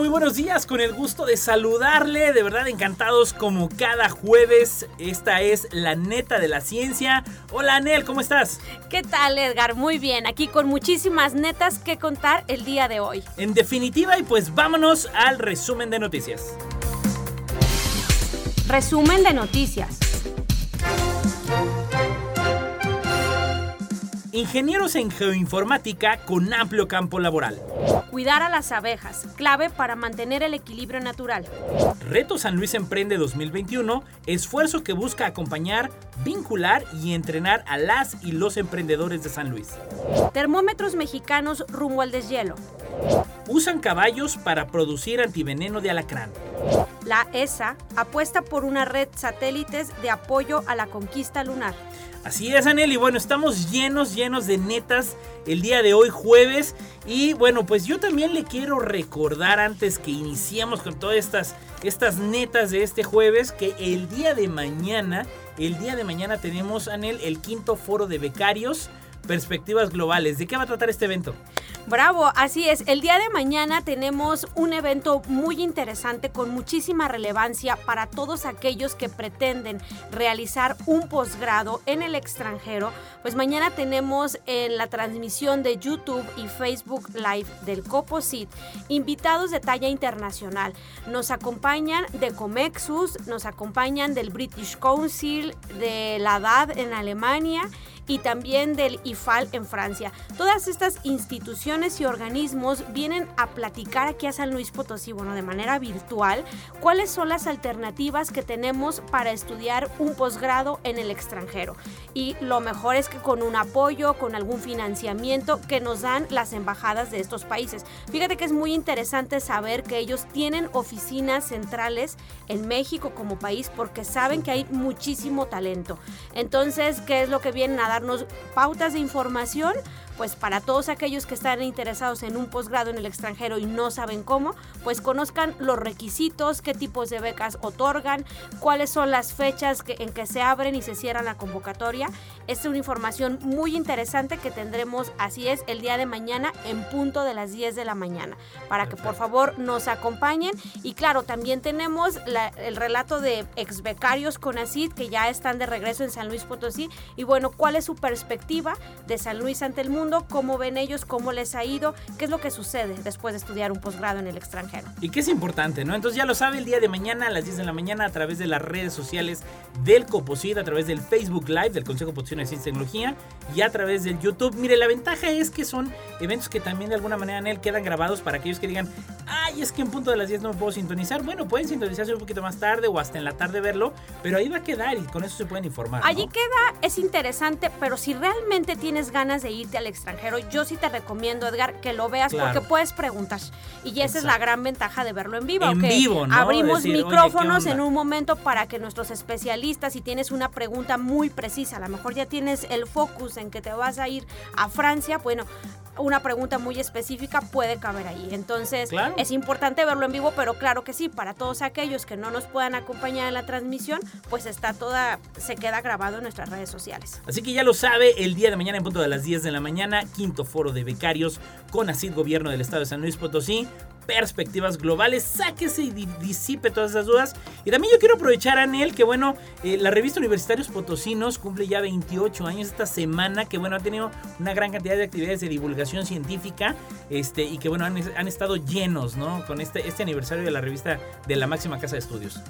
Muy buenos días, con el gusto de saludarle, de verdad encantados como cada jueves. Esta es la neta de la ciencia. Hola Anel, ¿cómo estás? ¿Qué tal Edgar? Muy bien, aquí con muchísimas netas que contar el día de hoy. En definitiva, y pues vámonos al resumen de noticias. Resumen de noticias. Ingenieros en geoinformática con amplio campo laboral. Cuidar a las abejas, clave para mantener el equilibrio natural. Reto San Luis Emprende 2021, esfuerzo que busca acompañar, vincular y entrenar a las y los emprendedores de San Luis. Termómetros mexicanos rumbo al deshielo. Usan caballos para producir antiveneno de alacrán. La ESA apuesta por una red satélites de apoyo a la conquista lunar. Así es, Anel, y bueno, estamos llenos, llenos de netas el día de hoy, jueves. Y bueno, pues yo también le quiero recordar antes que iniciamos con todas estas, estas netas de este jueves, que el día de mañana, el día de mañana tenemos, Anel, el quinto foro de becarios perspectivas globales. ¿De qué va a tratar este evento? Bravo, así es. El día de mañana tenemos un evento muy interesante con muchísima relevancia para todos aquellos que pretenden realizar un posgrado en el extranjero. Pues mañana tenemos en la transmisión de YouTube y Facebook Live del COPOSIT invitados de talla internacional. Nos acompañan de Comexus, nos acompañan del British Council, de la DAD en Alemania y también del IFAL en Francia. Todas estas instituciones y organismos vienen a platicar aquí a San Luis Potosí, bueno, de manera virtual, cuáles son las alternativas que tenemos para estudiar un posgrado en el extranjero. Y lo mejor es que con un apoyo, con algún financiamiento que nos dan las embajadas de estos países. Fíjate que es muy interesante saber que ellos tienen oficinas centrales en México como país porque saben que hay muchísimo talento. Entonces, ¿qué es lo que vienen a dar? Pautas de información pues para todos aquellos que están interesados en un posgrado en el extranjero y no saben cómo, pues conozcan los requisitos, qué tipos de becas otorgan, cuáles son las fechas en que se abren y se cierran la convocatoria. Esta es una información muy interesante que tendremos, así es, el día de mañana en punto de las 10 de la mañana, para que por favor nos acompañen. Y claro, también tenemos el relato de ex becarios con ACID que ya están de regreso en San Luis Potosí. Y bueno, ¿cuál es su perspectiva de San Luis ante el mundo? Cómo ven ellos, cómo les ha ido, qué es lo que sucede después de estudiar un posgrado en el extranjero. Y qué es importante, ¿no? Entonces ya lo sabe el día de mañana a las 10 de la mañana a través de las redes sociales del Coposit, a través del Facebook Live del Consejo Potosino de Ciencia y Tecnología y a través del YouTube. Mire, la ventaja es que son eventos que también de alguna manera en él quedan grabados para aquellos que digan, ay, es que en punto de las 10 no me puedo sintonizar. Bueno, pueden sintonizarse un poquito más tarde o hasta en la tarde verlo, pero ahí va a quedar y con eso se pueden informar. Allí queda, es interesante, pero si realmente tienes ganas de irte al extranjero, yo sí te recomiendo, Edgar, que lo veas porque puedes preguntar. Y esa es la gran ventaja de verlo en vivo. En vivo, ¿no? Abrimos micrófonos en un momento para que nuestros especialistas, si tienes una pregunta muy precisa, a lo mejor ya tienes el focus en que te vas a ir a Francia, bueno, una pregunta muy específica puede caber ahí. Entonces, es importante verlo en vivo, pero claro que sí, para todos aquellos que no nos puedan acompañar en la transmisión, pues está toda, se queda grabado en nuestras redes sociales. Así que ya lo sabe, el día de mañana en punto de las 10 de la mañana, quinto foro de becarios con ACID Gobierno del Estado de San Luis Potosí perspectivas globales. Sáquese y disipe todas esas dudas. Y también yo quiero aprovechar, Anel, que bueno, eh, la revista Universitarios Potosinos cumple ya 28 años esta semana, que bueno, ha tenido una gran cantidad de actividades de divulgación científica, este, y que bueno, han, han estado llenos, ¿no? Con este, este aniversario de la revista de la máxima casa de estudios.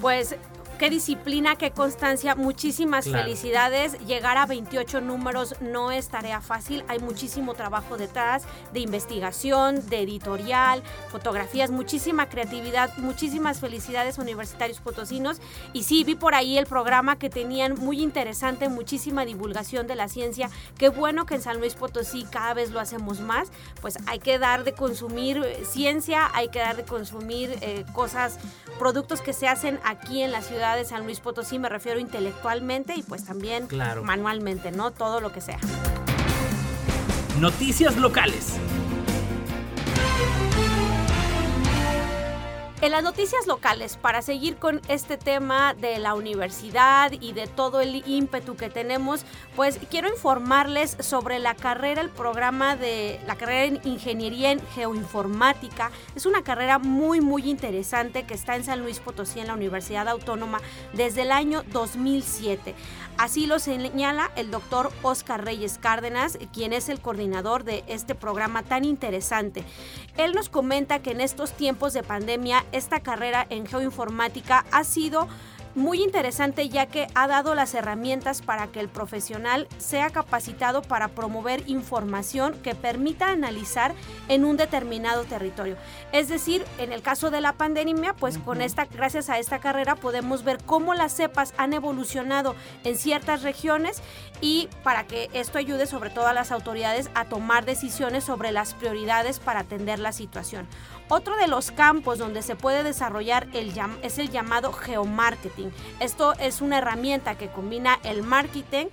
Pues qué disciplina, qué constancia. Muchísimas felicidades. Llegar a 28 números no es tarea fácil. Hay muchísimo trabajo detrás de investigación, de editorial, fotografías, muchísima creatividad. Muchísimas felicidades universitarios potosinos. Y sí, vi por ahí el programa que tenían muy interesante, muchísima divulgación de la ciencia. Qué bueno que en San Luis Potosí cada vez lo hacemos más. Pues hay que dar de consumir eh, ciencia, hay que dar de consumir eh, cosas, productos que se hacen aquí en la ciudad de San Luis Potosí, me refiero intelectualmente y pues también manualmente, ¿no? Todo lo que sea. Noticias locales. En las noticias locales, para seguir con este tema de la universidad y de todo el ímpetu que tenemos, pues quiero informarles sobre la carrera, el programa de la carrera en Ingeniería en Geoinformática. Es una carrera muy, muy interesante que está en San Luis Potosí, en la Universidad Autónoma, desde el año 2007. Así lo señala el doctor Oscar Reyes Cárdenas, quien es el coordinador de este programa tan interesante. Él nos comenta que en estos tiempos de pandemia esta carrera en geoinformática ha sido muy interesante ya que ha dado las herramientas para que el profesional sea capacitado para promover información que permita analizar en un determinado territorio. Es decir, en el caso de la pandemia, pues con esta gracias a esta carrera podemos ver cómo las cepas han evolucionado en ciertas regiones y para que esto ayude sobre todo a las autoridades a tomar decisiones sobre las prioridades para atender la situación. Otro de los campos donde se puede desarrollar el, es el llamado geomarketing. Esto es una herramienta que combina el marketing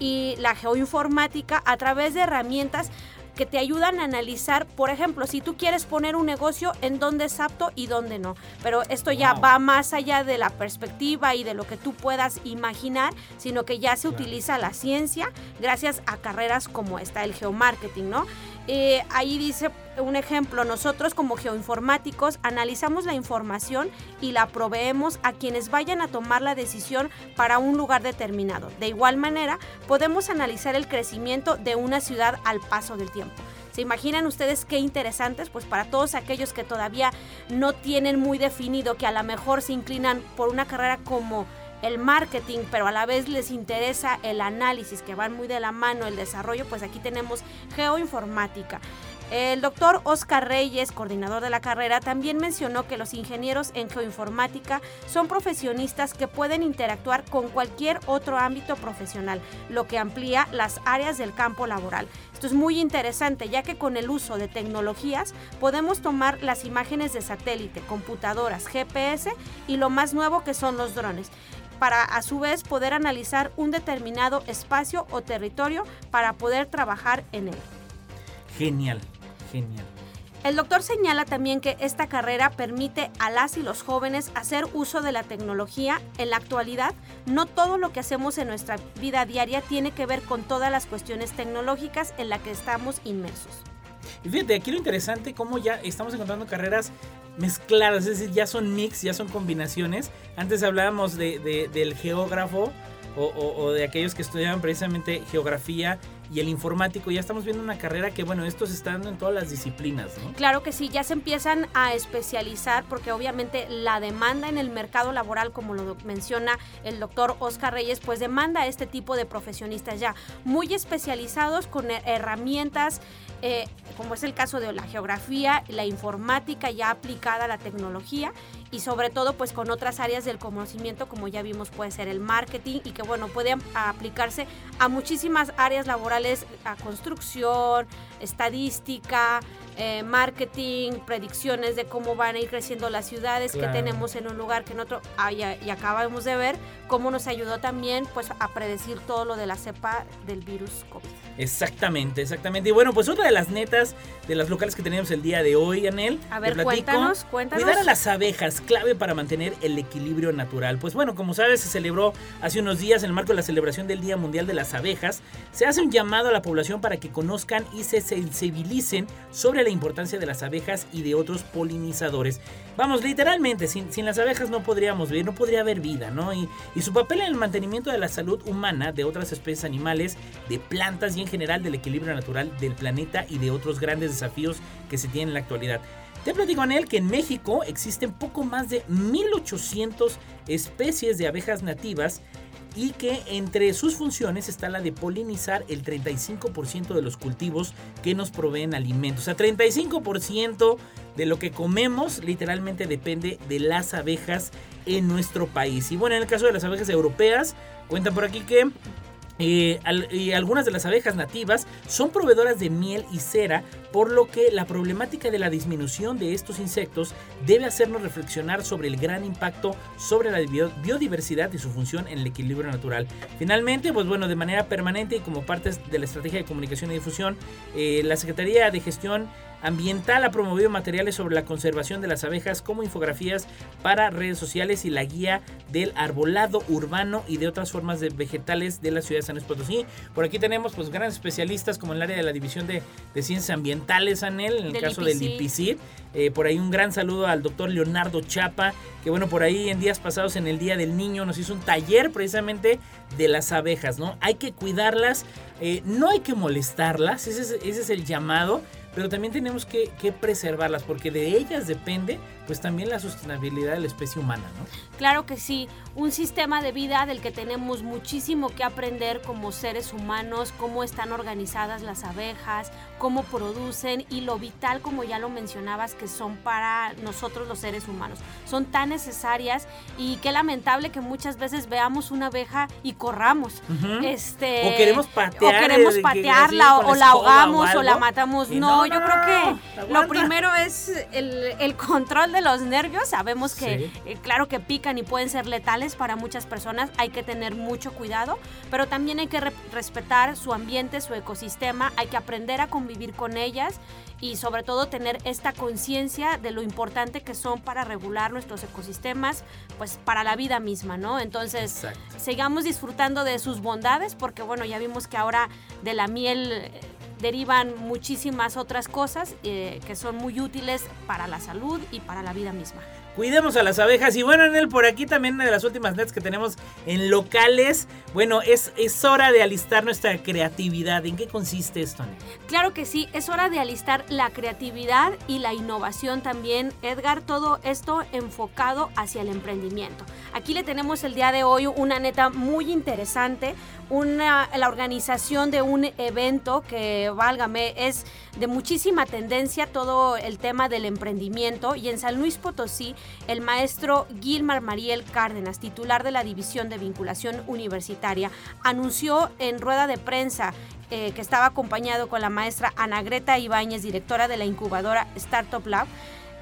y la geoinformática a través de herramientas que te ayudan a analizar, por ejemplo, si tú quieres poner un negocio, en dónde es apto y dónde no. Pero esto ya va más allá de la perspectiva y de lo que tú puedas imaginar, sino que ya se utiliza la ciencia gracias a carreras como esta, el geomarketing, ¿no? Eh, ahí dice un ejemplo, nosotros como geoinformáticos analizamos la información y la proveemos a quienes vayan a tomar la decisión para un lugar determinado. De igual manera, podemos analizar el crecimiento de una ciudad al paso del tiempo. ¿Se imaginan ustedes qué interesantes? Pues para todos aquellos que todavía no tienen muy definido, que a lo mejor se inclinan por una carrera como el marketing, pero a la vez les interesa el análisis, que van muy de la mano, el desarrollo, pues aquí tenemos geoinformática. El doctor Oscar Reyes, coordinador de la carrera, también mencionó que los ingenieros en geoinformática son profesionistas que pueden interactuar con cualquier otro ámbito profesional, lo que amplía las áreas del campo laboral. Esto es muy interesante ya que con el uso de tecnologías podemos tomar las imágenes de satélite, computadoras, GPS y lo más nuevo que son los drones para a su vez poder analizar un determinado espacio o territorio para poder trabajar en él. Genial, genial. El doctor señala también que esta carrera permite a las y los jóvenes hacer uso de la tecnología. En la actualidad, no todo lo que hacemos en nuestra vida diaria tiene que ver con todas las cuestiones tecnológicas en las que estamos inmersos. Y fíjate, aquí lo interesante, cómo ya estamos encontrando carreras mezcladas, es decir, ya son mix, ya son combinaciones. Antes hablábamos de, del geógrafo o, o, de aquellos que estudiaban precisamente geografía y el informático, ya estamos viendo una carrera que, bueno, esto se está dando en todas las disciplinas, ¿no? Claro que sí, ya se empiezan a especializar porque obviamente la demanda en el mercado laboral, como lo menciona el doctor Oscar Reyes, pues demanda este tipo de profesionistas ya muy especializados con herramientas eh, como es el caso de la geografía, la informática ya aplicada a la tecnología y sobre todo pues con otras áreas del conocimiento como ya vimos puede ser el marketing y que bueno puede aplicarse a muchísimas áreas laborales, a construcción, estadística, eh, marketing, predicciones de cómo van a ir creciendo las ciudades que tenemos en un lugar que en otro, ah, y, acabamos de ver cómo nos ayudó también pues a predecir todo lo de la cepa del virus COVID. Exactamente, exactamente. Y bueno, pues otra de las netas de las locales que tenemos el día de hoy, Anel. A ver, cuéntanos, cuéntanos. Cuidar a las abejas, clave para mantener el equilibrio natural. Pues bueno, como sabes, se celebró hace unos días en el marco de la celebración del Día Mundial de las Abejas. Se hace un llamado a la población para que conozcan y se sensibilicen sobre la importancia de las abejas y de otros polinizadores. Vamos, literalmente, sin, las abejas no podríamos vivir, no podría haber vida, ¿no? Y, y su papel en el mantenimiento de la salud humana de otras especies animales, de plantas y en general del equilibrio natural del planeta y de otros grandes desafíos que se tienen en la actualidad. Te platico él que en México existen poco más de 1800 especies de abejas nativas y que entre sus funciones está la de polinizar el 35% de los cultivos que nos proveen alimentos. O sea, 35% de lo que comemos literalmente depende de las abejas en nuestro país. Y bueno, en el caso de las abejas europeas, cuentan por aquí que eh, y algunas de las abejas nativas son proveedoras de miel y cera, por lo que la problemática de la disminución de estos insectos debe hacernos reflexionar sobre el gran impacto sobre la biodiversidad y su función en el equilibrio natural. Finalmente, pues bueno, de manera permanente y como parte de la estrategia de comunicación y difusión, eh, la Secretaría de Gestión Ambiental ha promovido materiales sobre la conservación de las abejas como infografías para redes sociales y la guía del arbolado urbano y de otras formas de vegetales de la ciudad de San Luis Potosí. Por aquí tenemos pues grandes especialistas como en el área de la división de, ciencias ambientales, Anel, en el caso del IPCID. Eh, por ahí un gran saludo al doctor Leonardo Chapa, que bueno, por ahí en días pasados en el Día del Niño nos hizo un taller precisamente de las abejas, ¿no? Hay que cuidarlas, eh, no hay que molestarlas, ese ese es el llamado pero también tenemos que, preservarlas porque de ellas depende pues también la sostenibilidad de la especie humana, ¿no? Claro que sí, un sistema de vida del que tenemos muchísimo que aprender como seres humanos, cómo están organizadas las abejas, cómo producen y lo vital, como ya lo mencionabas, que son para nosotros los seres humanos. Son tan necesarias y qué lamentable que muchas veces veamos una abeja y corramos. este, o queremos patear, o queremos patearla, o, la ahogamos, o, la matamos. No, yo creo que lo primero es el, el control de los nervios, sabemos que eh, claro que pican y pueden ser letales para muchas personas, hay que tener mucho cuidado, pero también hay que respetar su ambiente, su ecosistema, hay que aprender a convivir con ellas y sobre todo tener esta conciencia de lo importante que son para regular nuestros ecosistemas, pues para la vida misma, ¿no? Entonces, sigamos disfrutando de sus bondades porque bueno, ya vimos que ahora de la miel derivan muchísimas otras cosas eh, que son muy útiles para la salud y para la vida misma. Cuidemos a las abejas. Y bueno, en el por aquí también de las últimas nets que tenemos en locales. Bueno, es, es hora de alistar nuestra creatividad. ¿En qué consiste esto? Claro que sí, es hora de alistar la creatividad y la innovación también. Edgar, todo esto enfocado hacia el emprendimiento. Aquí le tenemos el día de hoy una neta muy interesante, una, la organización de un evento que, válgame, es de muchísima tendencia todo el tema del emprendimiento y en San Luis Potosí el maestro Gilmar Mariel Cárdenas, titular de la División de Vinculación Universitaria, anunció en rueda de prensa eh, que estaba acompañado con la maestra Ana Greta Ibáñez, directora de la incubadora Startup Lab,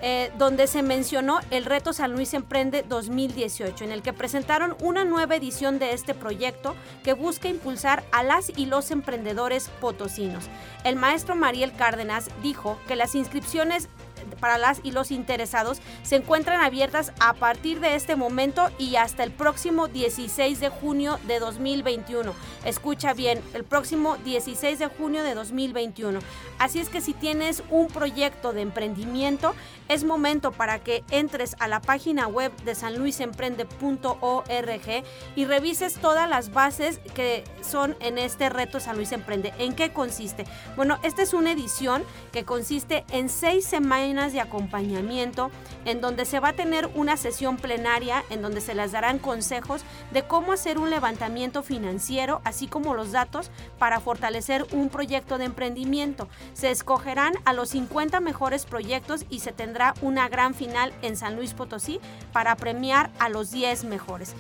eh, donde se mencionó el Reto San Luis Emprende 2018, en el que presentaron una nueva edición de este proyecto que busca impulsar a las y los emprendedores potosinos. El maestro Mariel Cárdenas dijo que las inscripciones para las y los interesados se encuentran abiertas a partir de este momento y hasta el próximo 16 de junio de 2021. Escucha bien, el próximo 16 de junio de 2021. Así es que si tienes un proyecto de emprendimiento, es momento para que entres a la página web de sanluisemprende.org y revises todas las bases que son en este reto San Luis Emprende. ¿En qué consiste? Bueno, esta es una edición que consiste en seis semanas de acompañamiento en donde se va a tener una sesión plenaria en donde se les darán consejos de cómo hacer un levantamiento financiero, así como los datos para fortalecer un proyecto de emprendimiento. Se escogerán a los 50 mejores proyectos y se tendrá una gran final en San Luis Potosí para premiar a los 10 mejores.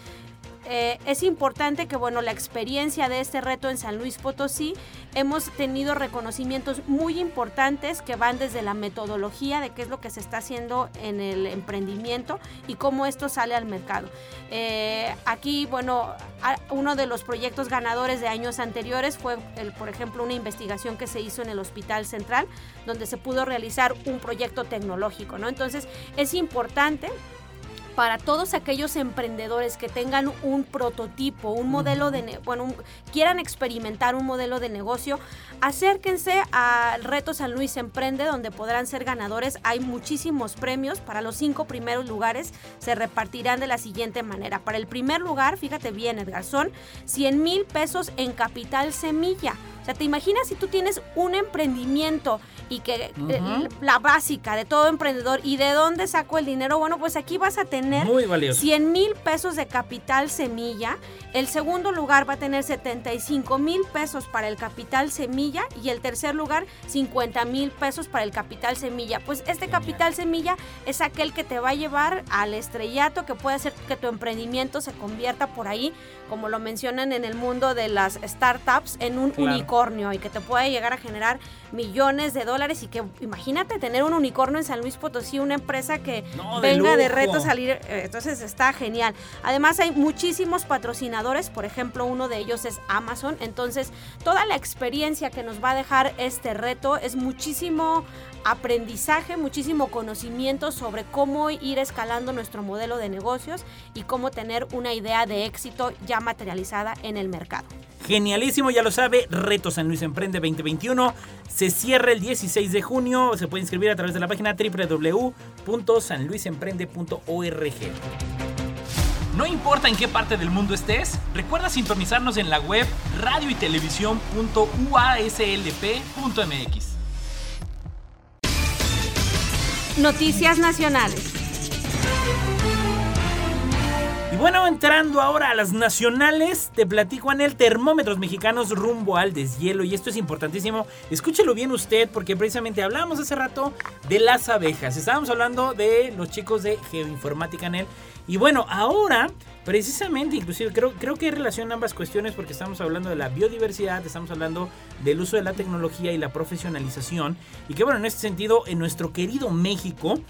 Eh, es importante que, bueno, la experiencia de este reto en San Luis Potosí, hemos tenido reconocimientos muy importantes que van desde la metodología de qué es lo que se está haciendo en el emprendimiento y cómo esto sale al mercado. Eh, aquí, bueno, uno de los proyectos ganadores de años anteriores fue, el, por ejemplo, una investigación que se hizo en el Hospital Central, donde se pudo realizar un proyecto tecnológico, ¿no? Entonces, es importante para todos aquellos emprendedores que tengan un prototipo, un modelo de, bueno, quieran experimentar un modelo de negocio, acérquense al Reto San Luis Emprende, donde podrán ser ganadores. Hay muchísimos premios. Para los cinco primeros lugares se repartirán de la siguiente manera. Para el primer lugar, fíjate bien, Edgar, son 100 mil pesos en capital semilla sea, ¿te imaginas si tú tienes un emprendimiento y que la básica de todo emprendedor y de dónde saco el dinero? Bueno, pues aquí vas a tener 100 mil pesos de capital semilla. El segundo lugar va a tener 75 mil pesos para el capital semilla y el tercer lugar 50 mil pesos para el capital semilla. Pues este capital semilla es aquel que te va a llevar al estrellato, que puede hacer que tu emprendimiento se convierta por ahí, como lo mencionan en el mundo de las startups, en un unicornio y que te puede llegar a generar millones de dólares y que imagínate tener un unicornio en San Luis Potosí, una empresa que venga de, reto salir, eh, entonces está genial. Además hay muchísimos patrocinadores, por ejemplo uno de ellos es Amazon, entonces toda la experiencia que nos va a dejar este reto es muchísimo aprendizaje, muchísimo conocimiento sobre cómo ir escalando nuestro modelo de negocios y cómo tener una idea de éxito ya materializada en el mercado. Genialísimo, ya lo sabe, Reto San Luis Emprende 2021 se cierra el 16 de junio, se puede inscribir a través de la página www.sanluisemprende.org. No importa en qué parte del mundo estés, recuerda sintonizarnos en la web radio y televisión.uaslp.mx. Noticias Nacionales. Bueno, entrando ahora a las nacionales, te platico en el termómetros mexicanos rumbo al deshielo. Y esto es importantísimo. Escúchelo bien usted, porque precisamente hablábamos hace rato de las abejas. Estábamos hablando de los chicos de Geoinformática en él. Y bueno, ahora, precisamente, inclusive, creo, creo que relación ambas cuestiones porque estamos hablando de la biodiversidad, estamos hablando del uso de la tecnología y la profesionalización. Y que bueno, en este sentido, en nuestro querido México,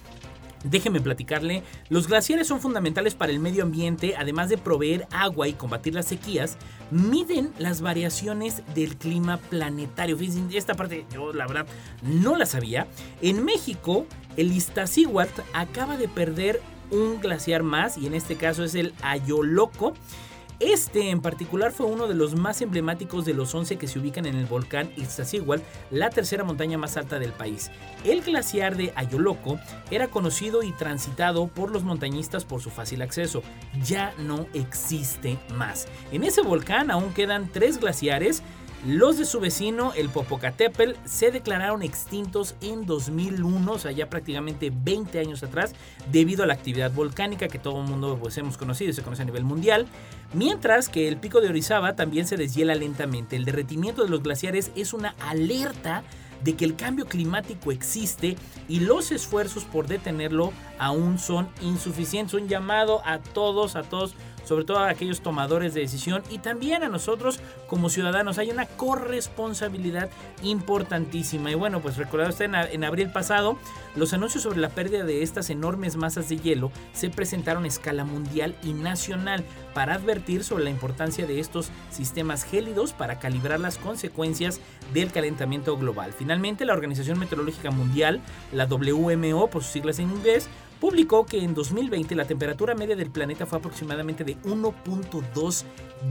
Déjeme platicarle, los glaciares son fundamentales para el medio ambiente, además de proveer agua y combatir las sequías, miden las variaciones del clima planetario. Esta parte yo la verdad no la sabía. En México, el Iztaccíhuatl acaba de perder un glaciar más y en este caso es el Ayoloco. Este en particular fue uno de los más emblemáticos de los 11 que se ubican en el volcán Iztaccíhuatl, la tercera montaña más alta del país. El glaciar de Ayoloco era conocido y transitado por los montañistas por su fácil acceso. Ya no existe más. En ese volcán aún quedan tres glaciares los de su vecino, el Popocatépetl, se declararon extintos en 2001, o sea, ya prácticamente 20 años atrás, debido a la actividad volcánica que todo el mundo pues, hemos conocido y se conoce a nivel mundial. Mientras que el pico de Orizaba también se deshiela lentamente. El derretimiento de los glaciares es una alerta de que el cambio climático existe y los esfuerzos por detenerlo aún son insuficientes. Un llamado a todos, a todos sobre todo a aquellos tomadores de decisión y también a nosotros como ciudadanos. Hay una corresponsabilidad importantísima. Y bueno, pues recordad usted en, abril pasado, los anuncios sobre la pérdida de estas enormes masas de hielo se presentaron a escala mundial y nacional para advertir sobre la importancia de estos sistemas gélidos para calibrar las consecuencias del calentamiento global. Finalmente, la Organización Meteorológica Mundial, la WMO por sus siglas en inglés, publicó que en 2020 la temperatura media del planeta fue aproximadamente de 1.2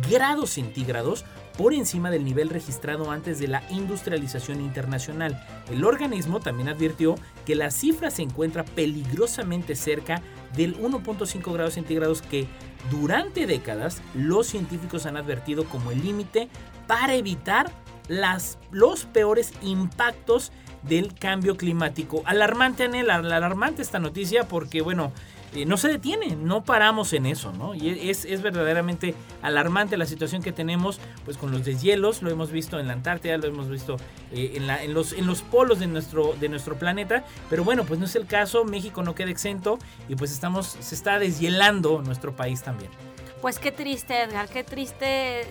grados centígrados por encima del nivel registrado antes de la industrialización internacional. El organismo también advirtió que la cifra se encuentra peligrosamente cerca del 1.5 grados centígrados que durante décadas los científicos han advertido como el límite para evitar las, los peores impactos del cambio climático. Alarmante, Anel, alarmante esta noticia porque, bueno, eh, no se detiene, no paramos en eso, ¿no? Y es, es, verdaderamente alarmante la situación que tenemos, pues con los deshielos, lo hemos visto en la Antártida, lo hemos visto eh, en, la, en, los, en los polos de nuestro, de nuestro planeta, pero bueno, pues no es el caso, México no queda exento y pues estamos, se está deshielando nuestro país también. Pues qué triste, Edgar, qué triste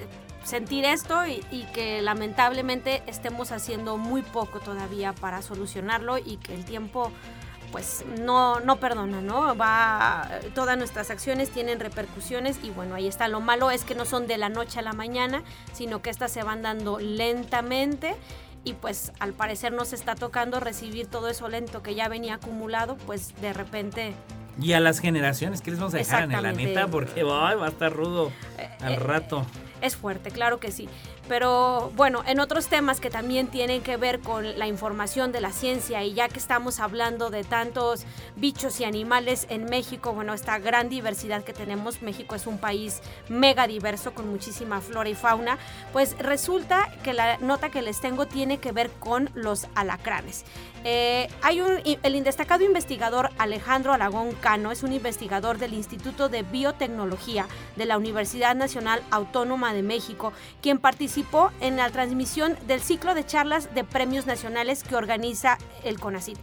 sentir esto y, que lamentablemente estemos haciendo muy poco todavía para solucionarlo y que el tiempo pues no, no perdona, ¿no? Va, todas nuestras acciones tienen repercusiones y bueno, ahí está. Lo malo es que no son de la noche a la mañana, sino que estas se van dando lentamente y pues al parecer nos está tocando recibir todo eso lento que ya venía acumulado, pues de repente y a las generaciones, ¿qué les vamos a dejar en la neta? Porque va a estar rudo al eh, rato. Es fuerte, claro que sí. Pero bueno, en otros temas que también tienen que ver con la información de la ciencia y ya que estamos hablando de tantos bichos y animales en México, bueno, esta gran diversidad que tenemos, México es un país mega diverso con muchísima flora y fauna, pues resulta que la nota que les tengo tiene que ver con los alacranes. Eh, hay un, el destacado investigador Alejandro Alagón Cano es un investigador del Instituto de Biotecnología de la Universidad Nacional Autónoma de México, quien participó en la transmisión del ciclo de charlas de premios nacionales que organiza el CONACIT.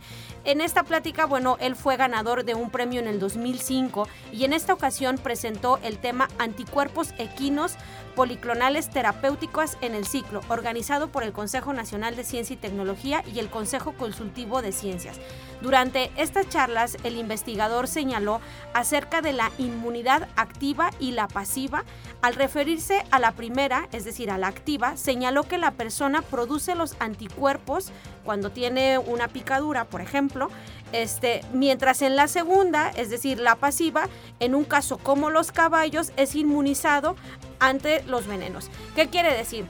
En esta plática, bueno, él fue ganador de un premio en el 2005 y en esta ocasión presentó el tema Anticuerpos equinos policlonales terapéuticos en el ciclo, organizado por el Consejo Nacional de Ciencia y Tecnología y el Consejo Consultivo de Ciencias. Durante estas charlas, el investigador señaló acerca de la inmunidad activa y la pasiva. Al referirse a la primera, es decir, a la activa, señaló que la persona produce los anticuerpos cuando tiene una picadura, por ejemplo, este, mientras en la segunda, es decir, la pasiva, en un caso como los caballos, es inmunizado ante los venenos. ¿Qué quiere decir?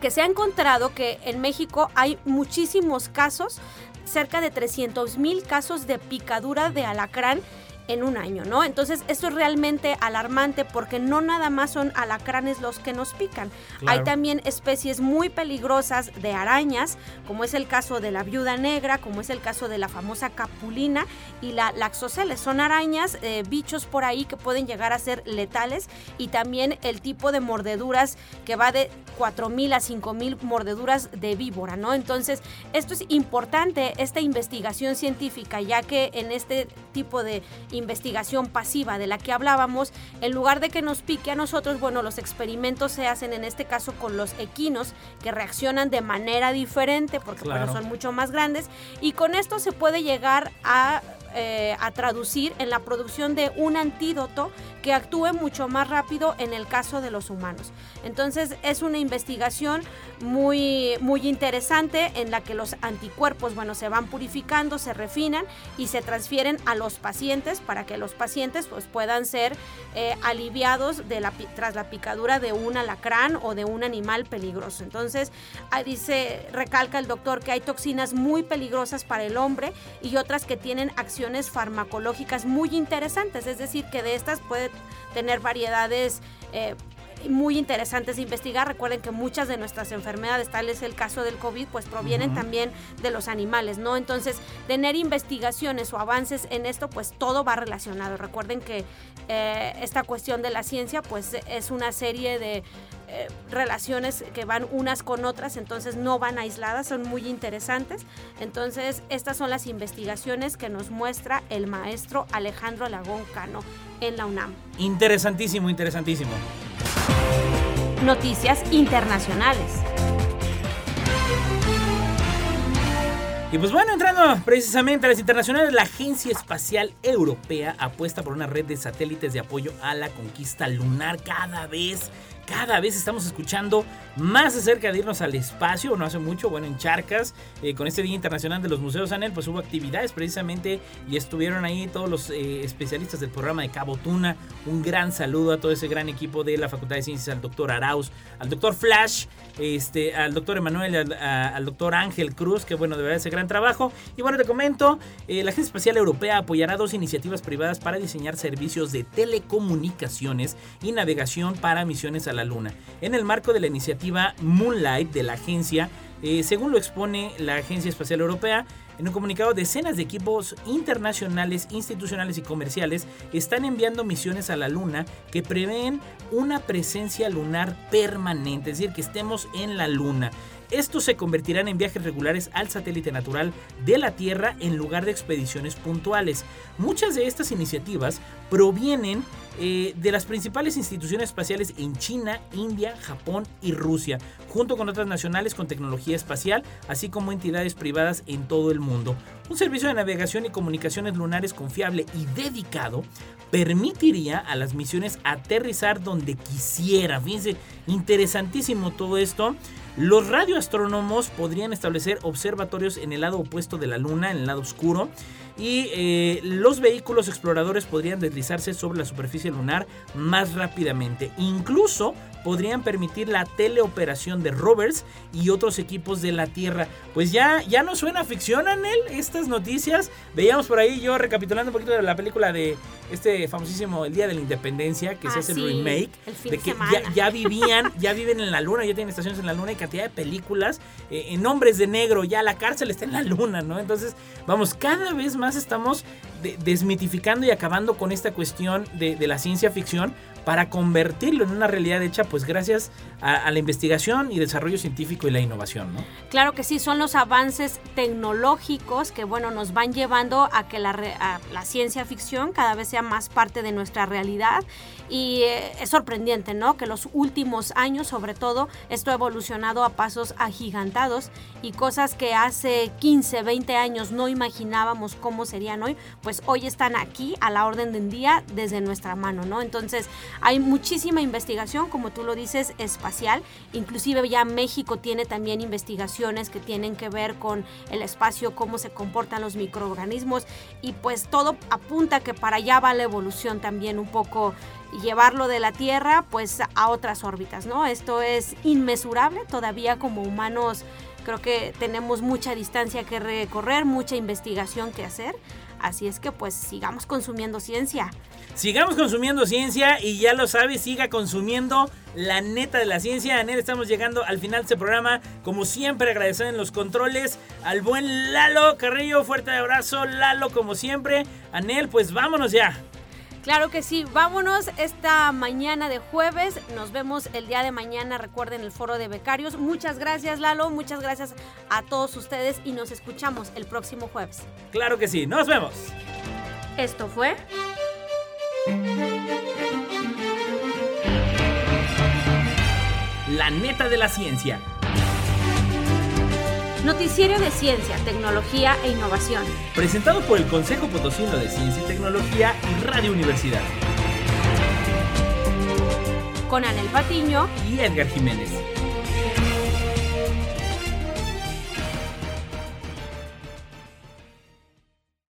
Que se ha encontrado que en México hay muchísimos casos, cerca de 300 mil casos de picadura de alacrán en un año, ¿no? Entonces esto es realmente alarmante porque no nada más son alacranes los que nos pican. Hay también especies muy peligrosas de arañas, como es el caso de la viuda negra, como es el caso de la famosa capulina y la laxoceles. Son arañas, eh, bichos por ahí que pueden llegar a ser letales y también el tipo de mordeduras que va de 4.000 a 5.000 mordeduras de víbora, ¿no? Entonces esto es importante, esta investigación científica, ya que en este tipo de investigación pasiva de la que hablábamos, en lugar de que nos pique a nosotros, bueno, los experimentos se hacen en este caso con los equinos que reaccionan de manera diferente porque son mucho más grandes y con esto se puede llegar a eh, a traducir en la producción de un antídoto que actúe mucho más rápido en el caso de los humanos. Entonces es una investigación muy, muy interesante en la que los anticuerpos, bueno, se van purificando, se refinan y se transfieren a los pacientes para que los pacientes pues, puedan ser eh, aliviados tras la picadura de un alacrán o de un animal peligroso. Entonces, dice, recalca el doctor que hay toxinas muy peligrosas para el hombre y otras que tienen acción farmacológicas muy interesantes, es decir, que de estas puede tener variedades eh, muy interesantes de investigar. Recuerden que muchas de nuestras enfermedades, tal es el caso del COVID, pues provienen también de los animales, ¿no? Entonces, tener investigaciones o avances en esto, pues todo va relacionado. Recuerden que eh, esta cuestión de la ciencia, pues es una serie de eh, relaciones que van unas con otras, entonces no van aisladas, son muy interesantes. Entonces, estas son las investigaciones que nos muestra el maestro Alejandro Lagón Cano en la UNAM. Interesantísimo, interesantísimo. Noticias internacionales. Y pues bueno, entrando precisamente a las internacionales, la Agencia Espacial Europea apuesta por una red de satélites de apoyo a la conquista lunar cada vez cada vez estamos escuchando más acerca de irnos al espacio, no hace mucho, bueno, en Charcas, eh, con este Día Internacional de los Museos Anel, pues hubo actividades precisamente y estuvieron ahí todos los eh, especialistas del programa de Cabo Tuna. Un gran saludo a todo ese gran equipo de la Facultad de Ciencias, al doctor Arauz, al doctor Flash, este, al doctor Emanuel, al, doctor Ángel Cruz, que bueno, de verdad ese gran trabajo. Y bueno, te comento, eh, la Agencia Espacial Europea apoyará dos iniciativas privadas para diseñar servicios de telecomunicaciones y navegación para misiones a la Luna. En el marco de la iniciativa Moonlight de la agencia, eh, según lo expone la Agencia Espacial Europea, en un comunicado, decenas de equipos internacionales, institucionales y comerciales están enviando misiones a la Luna que prevén una presencia lunar permanente, es decir, que estemos en la Luna. Estos se convertirán en viajes regulares al satélite natural de la Tierra en lugar de expediciones puntuales. Muchas de estas iniciativas provienen eh, de las principales instituciones espaciales en China, India, Japón y Rusia, junto con otras nacionales con tecnología espacial, así como entidades privadas en todo el mundo. Un servicio de navegación y comunicaciones lunares confiable y dedicado permitiría a las misiones aterrizar donde quisiera. Fíjense, interesantísimo todo esto. Los radioastrónomos podrían establecer observatorios en el lado opuesto de la Luna, en el lado oscuro, y eh, los vehículos exploradores podrían deslizarse sobre la superficie lunar más rápidamente. Incluso podrían permitir la teleoperación de rovers y otros equipos de la Tierra. Pues ya, ya no suena ficción, Anel, estas noticias. Veíamos por ahí, yo recapitulando un poquito de la película de este famosísimo El Día de la Independencia, que Ah, se hace el sí, remake, el fin de que ya vivían, ya viven en la luna, ya tienen estaciones en la luna y cantidad de películas eh, en hombres de negro, ya la cárcel está en la luna, ¿no? Entonces, vamos, cada vez más estamos de- desmitificando y acabando con esta cuestión de, la ciencia ficción para convertirlo en una realidad hecha, pues gracias a, la investigación y desarrollo científico y la innovación, ¿no? Claro que sí, son los avances tecnológicos que, bueno, nos van llevando a que la ciencia ficción cada vez sea más parte de nuestra realidad. Y eh, es sorprendente, ¿no? Que los últimos años, sobre todo, esto ha evolucionado a pasos agigantados y cosas que hace 15, 20 años no imaginábamos cómo serían hoy, pues hoy están aquí a la orden del día desde nuestra mano, ¿no? Entonces, hay muchísima investigación, como tú lo dices, espacial. Inclusive ya México tiene también investigaciones que tienen que ver con el espacio, cómo se comportan los microorganismos y pues todo apunta que para allá va la evolución también un poco llevarlo de la Tierra pues a otras órbitas, ¿no? Esto es inmesurable todavía como humanos. Creo que tenemos mucha distancia que recorrer, mucha investigación que hacer. Así es que pues sigamos consumiendo ciencia. Sigamos consumiendo ciencia y ya lo sabes, siga consumiendo la neta de la ciencia. Anel, estamos llegando al final de este programa. Como siempre, agradecer en los controles al buen Lalo Carrillo. Fuerte abrazo, Lalo, como siempre. Anel, pues vámonos ya. Claro que sí, vámonos esta mañana de jueves, nos vemos el día de mañana, recuerden el foro de becarios. Muchas gracias Lalo, muchas gracias a todos ustedes y nos escuchamos el próximo jueves. Claro que sí, nos vemos. Esto fue... La neta de la ciencia. Noticiero de Ciencia, Tecnología e Innovación. Presentado por el Consejo Potosino de Ciencia y Tecnología y Radio Universidad. Con Anel Patiño Y Edgar Jiménez.